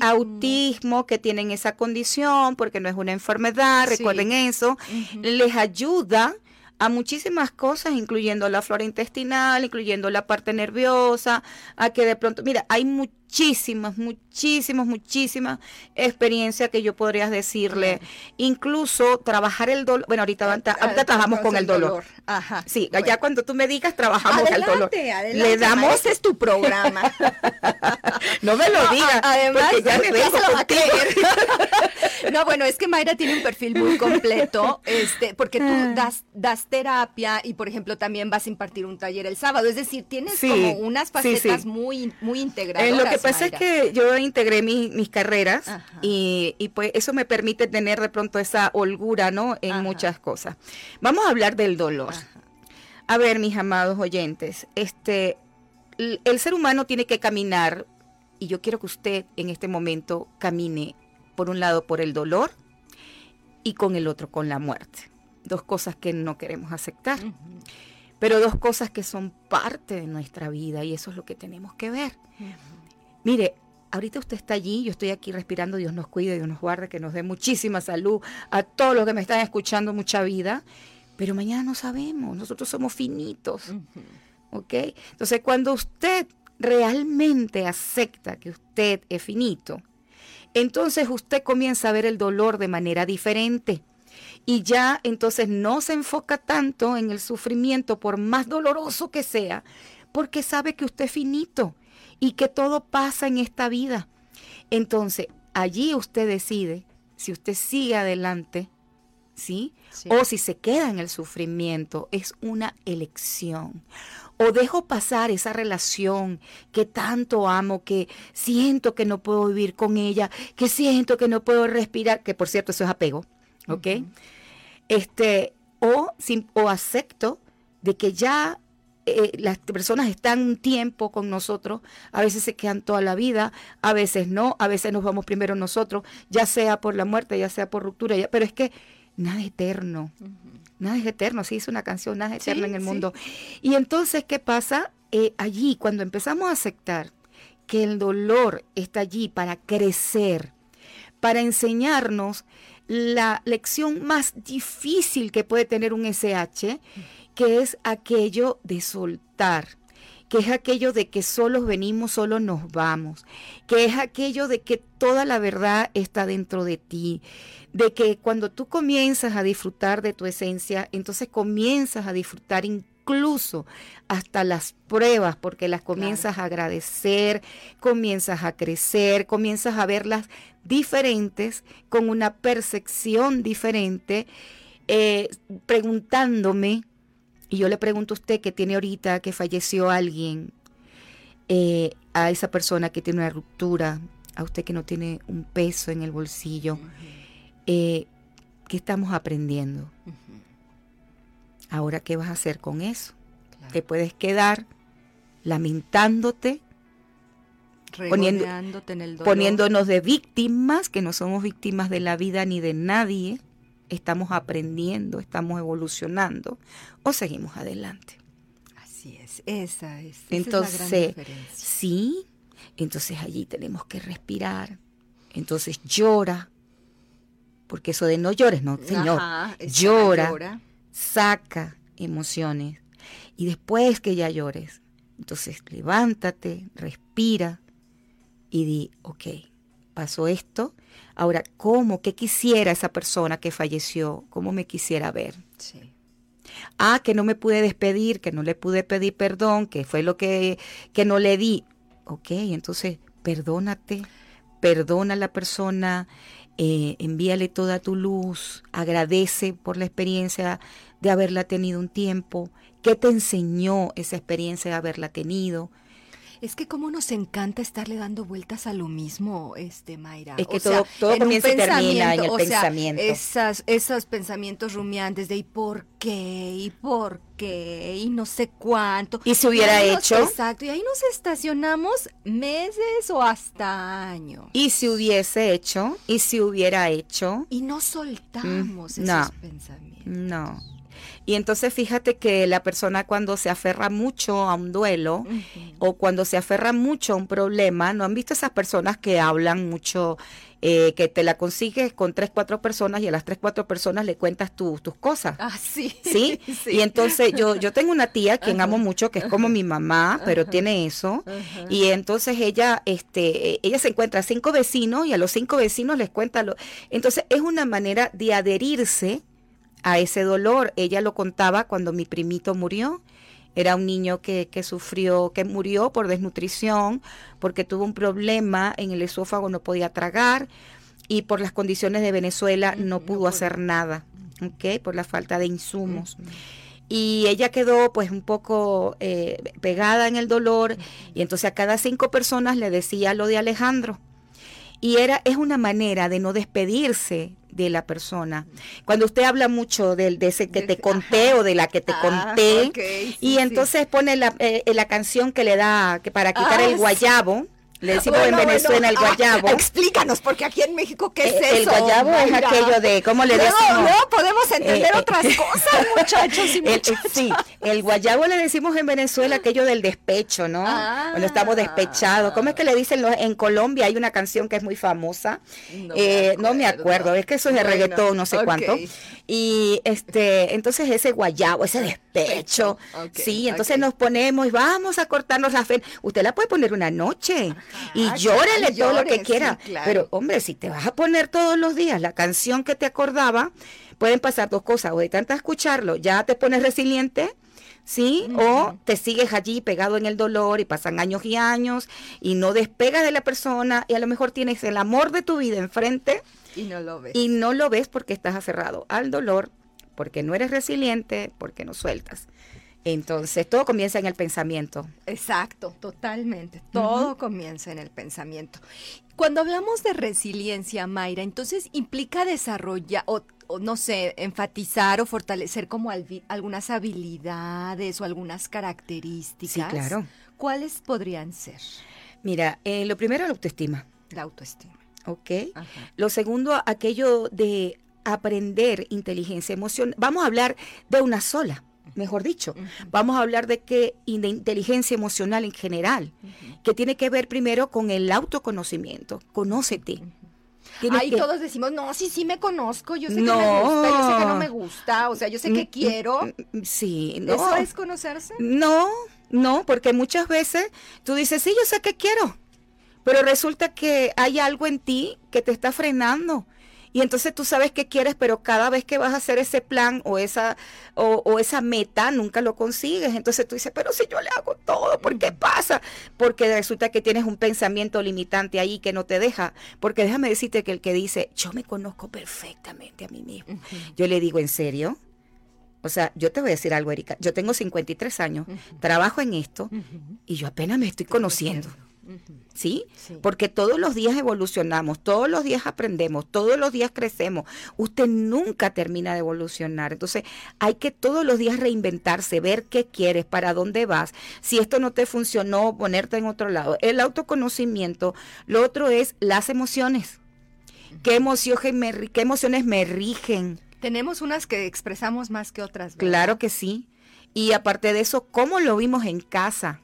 autismo. que tienen esa condición porque no es una enfermedad, recuerden eso, les ayuda a muchísimas cosas, incluyendo la flora intestinal, incluyendo la parte nerviosa, a que de pronto, mira, hay muchísimas, muchísimas, muchísimas experiencias que yo podría decirle. Incluso trabajar el dolor, bueno, ahorita, ahorita trabajamos con el dolor. Ajá. Sí, ya cuando tú me digas, trabajamos el dolor. Adelante, Le damos, ese es tu programa. no me lo digas, además, porque ya me vengo no, No, bueno, es que Mayra tiene un perfil muy completo, este, porque tú ah. das, das terapia y, por ejemplo, también vas a impartir un taller el sábado. Es decir, tienes como unas facetas muy, muy lo que pasa es que yo integré mis carreras y, y, pues eso me permite tener de pronto esa holgura, ¿no? En muchas cosas. Vamos a hablar del dolor. A ver, mis amados oyentes, este, el ser humano tiene que caminar y yo quiero que usted en este momento camine, por un lado, por el dolor y con el otro, con la muerte. Dos cosas que no queremos aceptar, pero dos cosas que son parte de nuestra vida y eso es lo que tenemos que ver. Mire, ahorita usted está allí, yo estoy aquí respirando, Dios nos cuide, Dios nos guarde, que nos dé muchísima salud a todos los que me están escuchando, mucha vida, pero mañana no sabemos, nosotros somos finitos. ¿Ok? Entonces, cuando usted realmente acepta que usted es finito, entonces usted comienza a ver el dolor de manera diferente. Y ya entonces no se enfoca tanto en el sufrimiento, por más doloroso que sea, porque sabe que usted es finito y que todo pasa en esta vida. Entonces, allí usted decide si usted sigue adelante, ¿sí? sí. O si se queda en el sufrimiento. Es una elección o dejo pasar esa relación que tanto amo, que siento que no puedo vivir con ella, que siento que no puedo respirar, que por cierto eso es apego, ¿ok? Este, o, o acepto de que ya eh, las personas están un tiempo con nosotros, a veces se quedan toda la vida, a veces no, a veces nos vamos primero nosotros, ya sea por la muerte, ya sea por ruptura, pero es que nada es eterno. Nada es eterno, sí, es una canción, nada es eterno en el mundo. Y entonces, ¿qué pasa? Eh, allí, cuando empezamos a aceptar que el dolor está allí para crecer, para enseñarnos la lección más difícil que puede tener un SH, que es aquello de soltar, que es aquello de que solos venimos, solos nos vamos, que es aquello de que toda la verdad está dentro de ti, de que cuando tú comienzas a disfrutar de tu esencia, entonces comienzas a disfrutar incluso hasta las pruebas, porque las comienzas a agradecer, comienzas a crecer, comienzas a verlas diferentes, con una percepción diferente, eh, preguntándome y yo le pregunto a usted que tiene ahorita que falleció alguien, eh, a esa persona que tiene una ruptura, a usted que no tiene un peso en el bolsillo, eh, ¿qué estamos aprendiendo? Ahora, ¿qué vas a hacer con eso? Te puedes quedar lamentándote, poniéndonos de víctimas, que no somos víctimas de la vida ni de nadie, estamos aprendiendo, estamos evolucionando o seguimos adelante. Así es, esa es, entonces, la gran diferencia. Sí, entonces allí tenemos que respirar. Entonces llora, porque eso de no llores, no, señor, llora, llora, saca emociones y después que ya llores, entonces levántate, respira y di, ok, pasó esto, ahora, ¿cómo? ¿Qué quisiera esa persona que falleció? ¿Cómo me quisiera ver? Sí. Ah, que no me pude despedir, que no le pude pedir perdón, que fue lo que, que no le di. Ok, entonces perdónate, perdona a la persona, eh, envíale toda tu luz, agradece por la experiencia de haberla tenido un tiempo, qué te enseñó esa experiencia de haberla tenido, es que cómo nos encanta estarle dando vueltas a lo mismo, este Mayra. Es que todo, todo comienza y termina en el pensamiento. esas, esos pensamientos rumiantes de ¿y por qué? ¿y por qué? y no sé cuánto. Y se hubiera hecho. exacto, y ahí nos estacionamos meses o hasta años. Y si hubiese hecho, y si hubiera hecho. Y no soltamos mm, esos pensamientos. No. Y entonces fíjate que la persona cuando se aferra mucho a un duelo o cuando se aferra mucho a un problema, ¿no han visto esas personas que hablan mucho, eh, que te la consigues con tres, cuatro personas y a las tres, cuatro personas le cuentas tus cosas? Ah, sí. sí. Y entonces yo, yo tengo una tía quien amo mucho, que es como mi mamá, pero tiene eso. Y entonces ella, este, ella se encuentra a cinco vecinos y a los cinco vecinos les cuenta lo. Entonces es una manera de adherirse a ese dolor. Ella lo contaba cuando mi primito murió. Era un niño que, que, sufrió, que murió por desnutrición, porque tuvo un problema en el esófago, no podía tragar. y por las condiciones de Venezuela no pudo hacer nada, ¿ok? Por la falta de insumos. Y ella quedó pues un poco eh, pegada en el dolor y entonces a cada cinco personas le decía lo de Alejandro. Y era, es una manera de no despedirse de la persona. Cuando usted habla mucho del de ese que te conté o de la que te ah, conté, y entonces pone la, eh, la canción que le da que para quitar el guayabo. Le decimos en Venezuela el ah, guayabo. explícanos, porque aquí en México, ¿qué es eso? El guayabo es aquello de, ¿cómo le decimos? No, podemos entender eh, otras cosas, muchachos y muchachos. sí, el guayabo le decimos en Venezuela aquello del despecho, ¿no? Cuando estamos ah. despechados. ¿Cómo es que le dicen los, en Colombia? Hay una canción que es muy famosa. No, me, acuerdo. no me acuerdo, es que eso es de reggaetón, no sé cuánto. Y este, entonces ese guayabo, ese despecho, sí, entonces nos ponemos y vamos a cortarnos la fe. Usted la puede poner una noche y llórele todo lo que quiera. Pero hombre, si te vas a poner todos los días la canción que te acordaba, pueden pasar dos cosas. O de tanto escucharlo, ya te pones resiliente. ¿sí? O te sigues allí pegado en el dolor y pasan años y años y no despegas de la persona y a lo mejor tienes el amor de tu vida enfrente y no lo ves. Y no lo ves porque estás aferrado al dolor, porque no eres resiliente, porque no sueltas. Entonces, todo comienza en el pensamiento. Exacto, totalmente. Todo comienza en el pensamiento. Cuando hablamos de resiliencia, Mayra, entonces implica desarrollar o, no sé, enfatizar o fortalecer como algunas habilidades o algunas características. Sí, claro. ¿Cuáles podrían ser? Mira, eh, lo primero, la autoestima. La autoestima. ¿ok? Lo segundo, aquello de aprender inteligencia emocional. Vamos a hablar de una sola, mejor dicho. Vamos a hablar de qué de inteligencia emocional en general, que tiene que ver primero con el autoconocimiento. Conócete. Ahí todos decimos, no, sí, sí me conozco, yo sé que me gusta, yo sé que no me gusta, o sea, yo sé que mm, mm, quiero. Mm, sí, no. ¿Eso es conocerse? No, no, porque muchas veces tú dices, sí, yo sé que quiero, pero resulta que hay algo en ti que te está frenando. Y entonces tú sabes qué quieres, pero cada vez que vas a hacer ese plan o esa, o, esa meta, nunca lo consigues. Entonces tú dices, pero si yo le hago todo, ¿por qué pasa? Porque resulta que tienes un pensamiento limitante ahí que no te deja. Porque déjame decirte que el que dice, yo me conozco perfectamente a mí mismo. Yo le digo, ¿en serio? O sea, yo te voy a decir algo, Erika. Yo tengo 53 años, trabajo en esto y yo apenas me estoy conociendo. ¿Sí? Porque todos los días evolucionamos, todos los días aprendemos, todos los días crecemos. Usted nunca termina de evolucionar. Entonces, hay que todos los días reinventarse, ver qué quieres, para dónde vas. Si esto no te funcionó, ponerte en otro lado. El autoconocimiento. Lo otro es las emociones. ¿Qué, emociones me, qué emociones me rigen? Tenemos unas que expresamos más que otras. Claro que sí. Y aparte de eso, ¿cómo lo vimos en casa?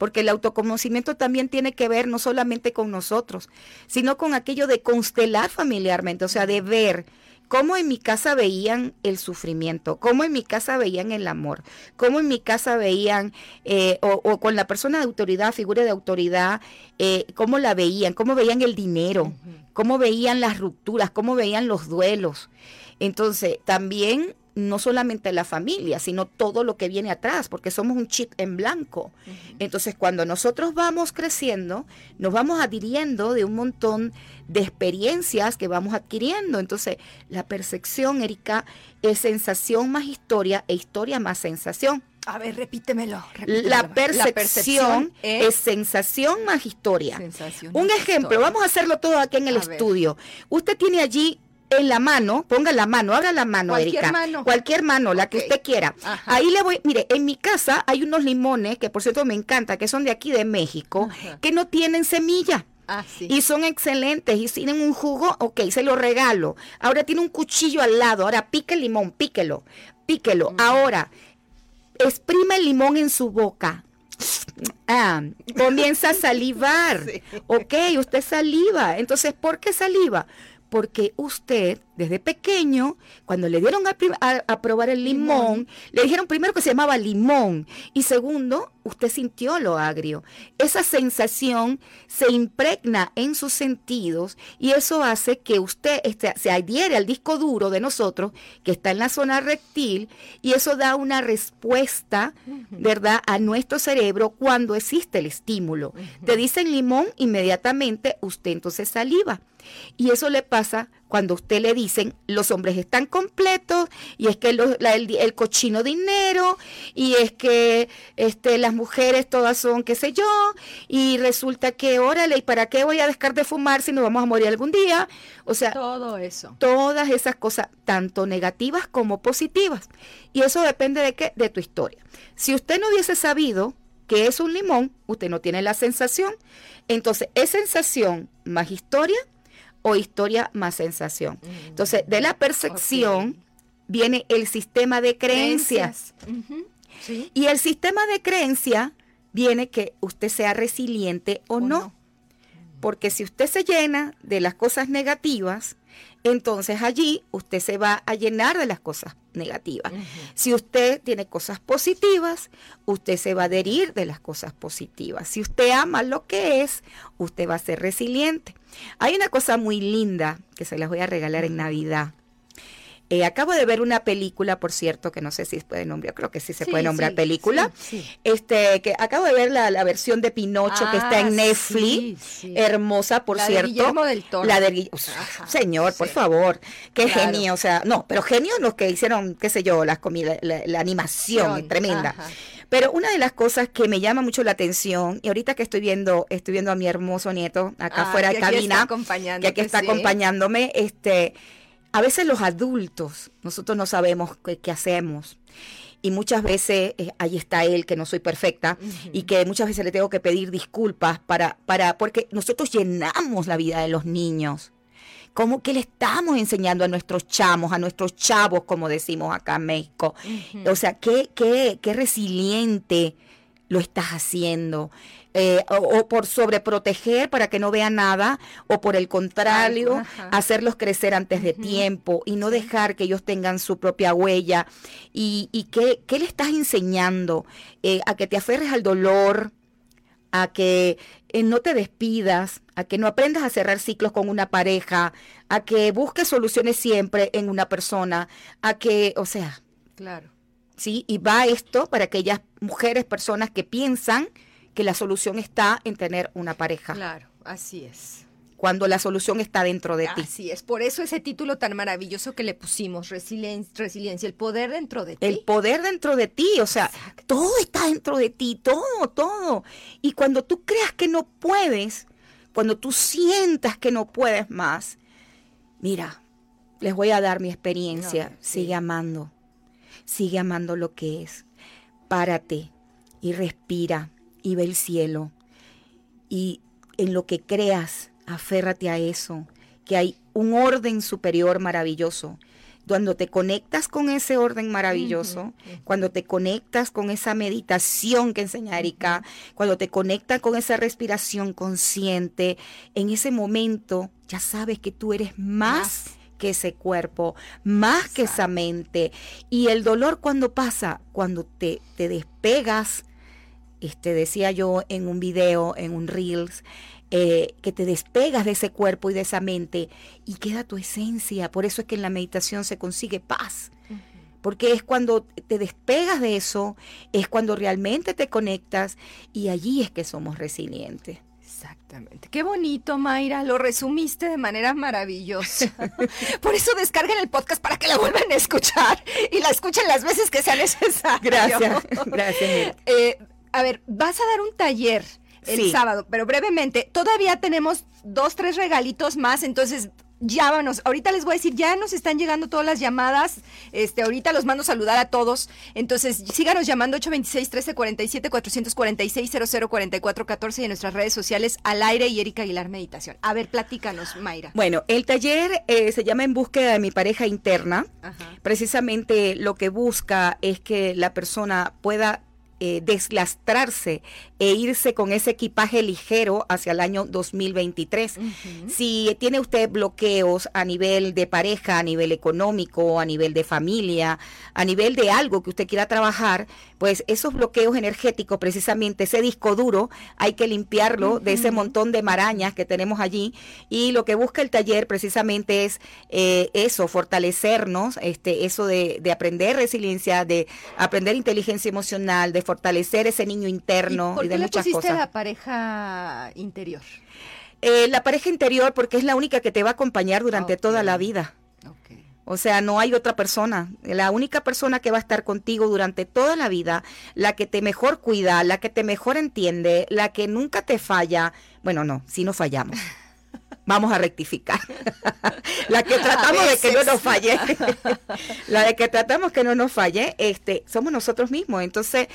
Porque el autoconocimiento también tiene que ver no solamente con nosotros, sino con aquello de constelar familiarmente, o sea, de ver cómo en mi casa veían el sufrimiento, cómo en mi casa veían el amor, cómo en mi casa veían, eh, o, con la persona de autoridad, figura de autoridad, eh, cómo la veían, cómo veían el dinero, cómo veían las rupturas, cómo veían los duelos. Entonces, también no solamente la familia, sino todo lo que viene atrás, porque somos un chip en blanco. Entonces, cuando nosotros vamos creciendo, nos vamos adhiriendo de un montón de experiencias que vamos adquiriendo. Entonces, la percepción, Erika, es sensación más historia e historia más sensación. A ver, repítemelo. La, percepción es... sensación más historia. un ejemplo, vamos a hacerlo todo aquí en el estudio. Usted tiene allí en la mano, ponga la mano, abra la mano, Cualquier Mano. Cualquier mano, la que usted quiera. Ahí le voy, mire, en mi casa hay unos limones que por cierto me encanta, que son de aquí de México, que no tienen semilla. Ah, y son excelentes y tienen un jugo, ok, se lo regalo. Ahora tiene un cuchillo al lado, ahora pique el limón, píquelo, píquelo. Ahora, exprime el limón en su boca. Ah, comienza a salivar. Ok, usted saliva. Entonces, ¿por qué saliva? Porque usted, desde pequeño, cuando le dieron a, probar el limón, le dijeron primero que se llamaba limón y segundo, usted sintió lo agrio. Esa sensación se impregna en sus sentidos y eso hace que usted este, se adhiere al disco duro de nosotros, que está en la zona rectil, y eso da una respuesta, ¿verdad?, a nuestro cerebro cuando existe el estímulo. Te dicen limón, inmediatamente usted entonces saliva. Y eso le pasa cuando a usted le dicen los hombres están completos y es que el, cochino dinero y es que este, las mujeres todas son qué sé yo y resulta que órale, ¿y para qué voy a dejar de fumar si nos vamos a morir algún día? O sea, todo eso. Todas esas cosas, tanto negativas como positivas. Y eso depende de qué? De tu historia. Si usted no hubiese sabido que es un limón, usted no tiene la sensación. Entonces, es sensación más historia o historia más sensación. Entonces, de la percepción viene el sistema de creencias. Y el sistema de creencia viene que usted sea resiliente o, no. Porque si usted se llena de las cosas negativas, entonces allí usted se va a llenar de las cosas negativas. Si usted tiene cosas positivas, usted se va a adherir de las cosas positivas. Si usted ama lo que es, usted va a ser resiliente. Hay una cosa muy linda que se las voy a regalar en Navidad. Eh, acabo de ver una película, por cierto, que no sé si se puede nombrar, creo que sí se puede nombrar película. este, que acabo de ver la, versión de Pinocho que está en ah, Netflix, hermosa, por cierto. Guillermo del Toro. La de señor, por favor, qué genio, o sea, no, pero genio los que hicieron, qué sé yo, las la, la, animación tremenda. Pero una de las cosas que me llama mucho la atención, y ahorita que estoy viendo, estoy viendo a mi hermoso nieto acá ah, fuera de cabina, que aquí está acompañándome, este, a veces los adultos, nosotros no sabemos qué, hacemos. Y muchas veces eh, ahí está él, que no soy perfecta, y que muchas veces le tengo que pedir disculpas para, para, porque nosotros llenamos la vida de los niños. ¿Cómo que le estamos enseñando a nuestros chamos, a nuestros chavos, como decimos acá en México? O sea, qué, qué, qué resiliente lo estás haciendo. Eh, o, por sobreproteger para que no vean nada, o por el contrario, hacerlos crecer antes de tiempo y no dejar que ellos tengan su propia huella. ¿Y, y qué, le estás enseñando? Eh, a que te aferres al dolor, a que eh, no te despidas, a que no aprendas a cerrar ciclos con una pareja, a que busques soluciones siempre en una persona, a que, o sea, claro. Sí, y va esto para aquellas mujeres, personas que piensan que la solución está en tener una pareja. Claro, así es. Cuando la solución está dentro de ti. Así es, por eso ese título tan maravilloso que le pusimos, resiliencia, el poder dentro de ti. El poder dentro de ti, o sea, todo está dentro de ti, todo, todo. Y cuando tú creas que no puedes, cuando tú sientas que no puedes más, mira, les voy a dar mi experiencia, sigue amando, sigue amando lo que es. Párate y respira y ve el cielo. Y en lo que creas, aférrate a eso, que hay un orden superior maravilloso. Cuando te conectas con ese orden maravilloso, cuando te conectas con esa meditación que enseña Erika, cuando te conectas con esa respiración consciente, en ese momento ya sabes que tú eres más, que ese cuerpo, más que esa mente. Y el dolor cuando pasa, cuando te, te despegas este, decía yo en un video, en un Reels, eh, que te despegas de ese cuerpo y de esa mente y queda tu esencia. Por eso es que en la meditación se consigue paz. Porque es cuando te despegas de eso, es cuando realmente te conectas y allí es que somos resilientes. Exactamente. Qué bonito, Mayra. Lo resumiste de manera maravillosa. Por eso descarguen el podcast para que la vuelvan a escuchar y la escuchen las veces que sea necesario. Gracias. Gracias. Eh, a ver, vas a dar un taller el sábado, pero brevemente, todavía tenemos dos, tres regalitos más, entonces llámanos. Ahorita les voy a decir, ya nos están llegando todas las llamadas. Este, ahorita los mando a saludar a todos. Entonces, síganos llamando 826-1347-446-004414 y en nuestras redes sociales al aire y Erika Aguilar Meditación. A ver, platícanos, Mayra. Bueno, el taller eh, se llama En búsqueda de mi pareja interna. Precisamente lo que busca es que la persona pueda eh, deslastrarse e irse con ese equipaje ligero hacia el año 2023. Si tiene usted bloqueos a nivel de pareja, a nivel económico, a nivel de familia, a nivel de algo que usted quiera trabajar, pues esos bloqueos energéticos, precisamente ese disco duro, hay que limpiarlo de ese montón de marañas que tenemos allí. Y lo que busca el taller precisamente es eh, eso, fortalecernos, este, eso de, de aprender resiliencia, de aprender inteligencia emocional, de fortalecer ese niño interno ¿Y, de qué le cosas. la pareja interior? Eh, la pareja interior, porque es la única que te va a acompañar durante toda la vida. O sea, no hay otra persona. La única persona que va a estar contigo durante toda la vida, la que te mejor cuida, la que te mejor entiende, la que nunca te falla. Bueno, no, si no fallamos. Vamos a rectificar. la que tratamos de que no nos falle. la de que tratamos que no nos falle, este, somos nosotros mismos. Entonces,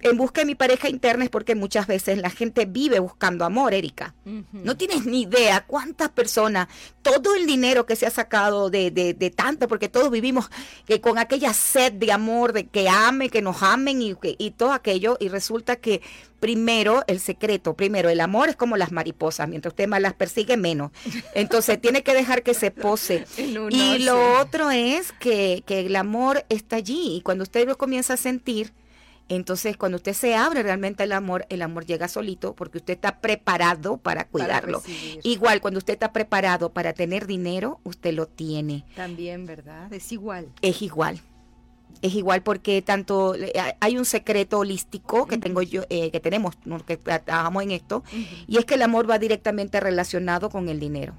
en busca de mi pareja interna es porque muchas veces la gente vive buscando amor, Erika. No tienes ni idea cuántas personas, todo el dinero que se ha sacado de, de, de tanto, porque todos vivimos que con aquella sed de amor, de que ame, que nos amen y, y todo aquello, y resulta que primero el secreto, primero el amor es como las mariposas, mientras usted más las persigue menos. Entonces tiene que dejar que se pose. y lo otro es que, que el amor está allí y cuando usted lo comienza a sentir, entonces, cuando usted se abre realmente al amor, el amor llega solito porque usted está preparado para cuidarlo. igual, cuando usted está preparado para tener dinero, usted lo tiene. También, ¿verdad? Es igual. Es igual. Es igual porque tanto hay un secreto holístico que tengo yo, eh, que tenemos, que trabajamos en esto, y es que el amor va directamente relacionado con el dinero.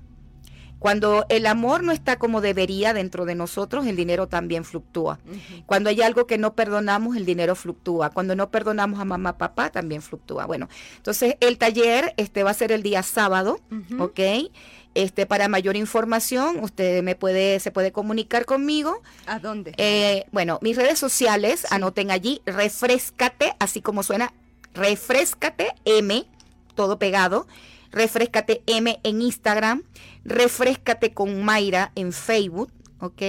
Cuando el amor no está como debería dentro de nosotros, el dinero también fluctúa. Cuando hay algo que no perdonamos, el dinero fluctúa. Cuando no perdonamos a mamá, papá, también fluctúa. Bueno, entonces el taller este va a ser el día sábado, ¿ok? Este, para mayor información, usted me puede, se puede comunicar conmigo. ¿A dónde? Eh, bueno, mis redes sociales, anoten allí, refrescate, así como suena, refrescate M, todo pegado. Refrescate M en Instagram, Refrescate con Mayra en Facebook, ¿ok?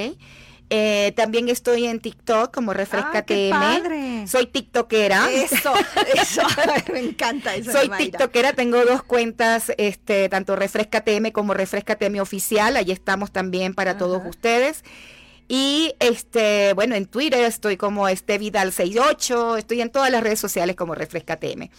Eh, también estoy en TikTok como Refrescate ah, M. Soy TikTokera. Eso, eso, me encanta eso. Soy TikTokera, tengo dos cuentas, este, tanto Refrescate M como Refrescate M oficial. Allí estamos también para todos ustedes. Y este, bueno, en Twitter estoy como este Vidal68, estoy en todas las redes sociales como Refrescatm.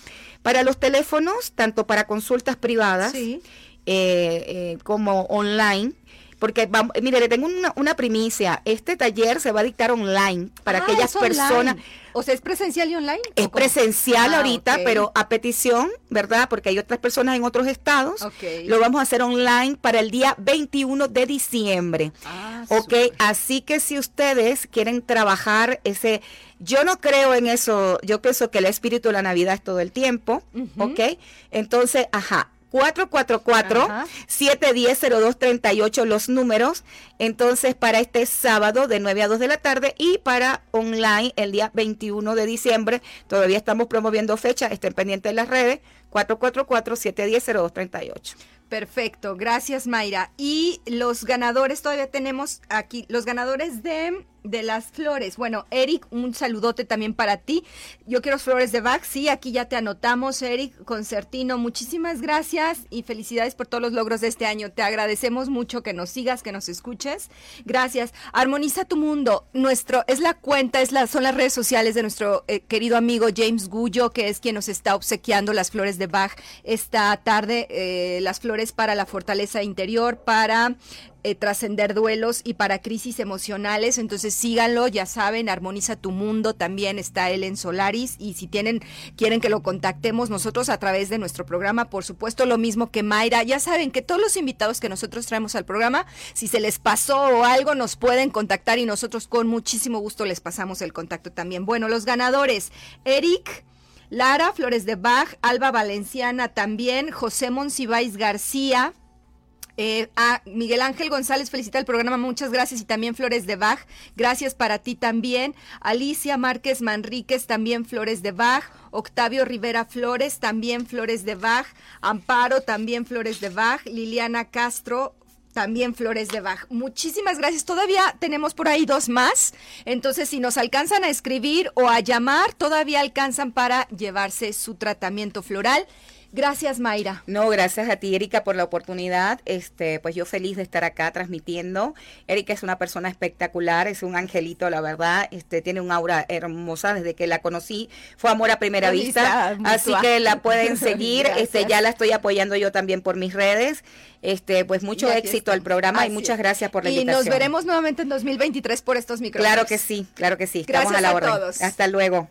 Para los teléfonos, tanto para consultas privadas eh, eh, como online, porque vamos, mire, le tengo una, primicia. Este taller se va a dictar online para ah, aquellas personas. O sea, ¿es presencial y online? Es presencial ah, ahorita, pero a petición, ¿verdad? Porque hay otras personas en otros estados. Lo vamos a hacer online para el día 21 de diciembre. Ah, ok, así que si ustedes quieren trabajar ese... Yo no creo en eso, yo pienso que el espíritu de la Navidad es todo el tiempo, ¿ok? Entonces, ajá, 444-710-0238 los números. Entonces, para este sábado de 9 a 2 de la tarde y para online el día 21 de diciembre. Todavía estamos promoviendo fecha, estén pendientes de las redes. 444-710-0238. Perfecto, gracias Mayra. Y los ganadores, todavía tenemos aquí, los ganadores de de las flores. Bueno, Eric, un saludote también para ti. Yo quiero flores de Bach. Sí, aquí ya te anotamos, Eric Concertino. Muchísimas gracias y felicidades por todos los logros de este año. Te agradecemos mucho que nos sigas, que nos escuches. Gracias. Armoniza tu mundo. Nuestro es la cuenta, es la, son las redes sociales de nuestro eh, querido amigo James Gullo, que es quien nos está obsequiando las flores de Bach esta tarde. Eh, las flores para la fortaleza interior, para eh, trascender duelos y para crisis emocionales. Entonces síganlo, ya saben, Armoniza tu Mundo también está él en Solaris y si tienen, quieren que lo contactemos nosotros a través de nuestro programa, por supuesto lo mismo que Mayra, ya saben que todos los invitados que nosotros traemos al programa, si se les pasó o algo, nos pueden contactar y nosotros con muchísimo gusto les pasamos el contacto también. Bueno, los ganadores, Eric. Lara Flores de Bach, Alba Valenciana también, José Monsiváis García, eh, a Miguel Ángel González felicita el programa, muchas gracias y también Flores de Bach, gracias para ti también. Alicia Márquez Manríquez, también Flores de Bach. Octavio Rivera Flores, también Flores de Bach. Amparo, también Flores de Bach. Liliana Castro, también Flores de Bach. Muchísimas gracias. Todavía tenemos por ahí dos más. Entonces, si nos alcanzan a escribir o a llamar, todavía alcanzan para llevarse su tratamiento floral. Gracias, Mayra. No, gracias a ti, Erika, por la oportunidad. Este, pues yo feliz de estar acá transmitiendo. Erika es una persona espectacular, es un angelito, la verdad. Este, tiene un aura hermosa desde que la conocí. Fue amor a primera vista. Así que la pueden seguir. este, ya la estoy apoyando yo también por mis redes. Este, pues mucho éxito al programa y muchas gracias por la invitación. Y nos veremos nuevamente en 2023 por estos micrófonos. Claro que sí, claro que sí. Estamos a la orden. Hasta luego.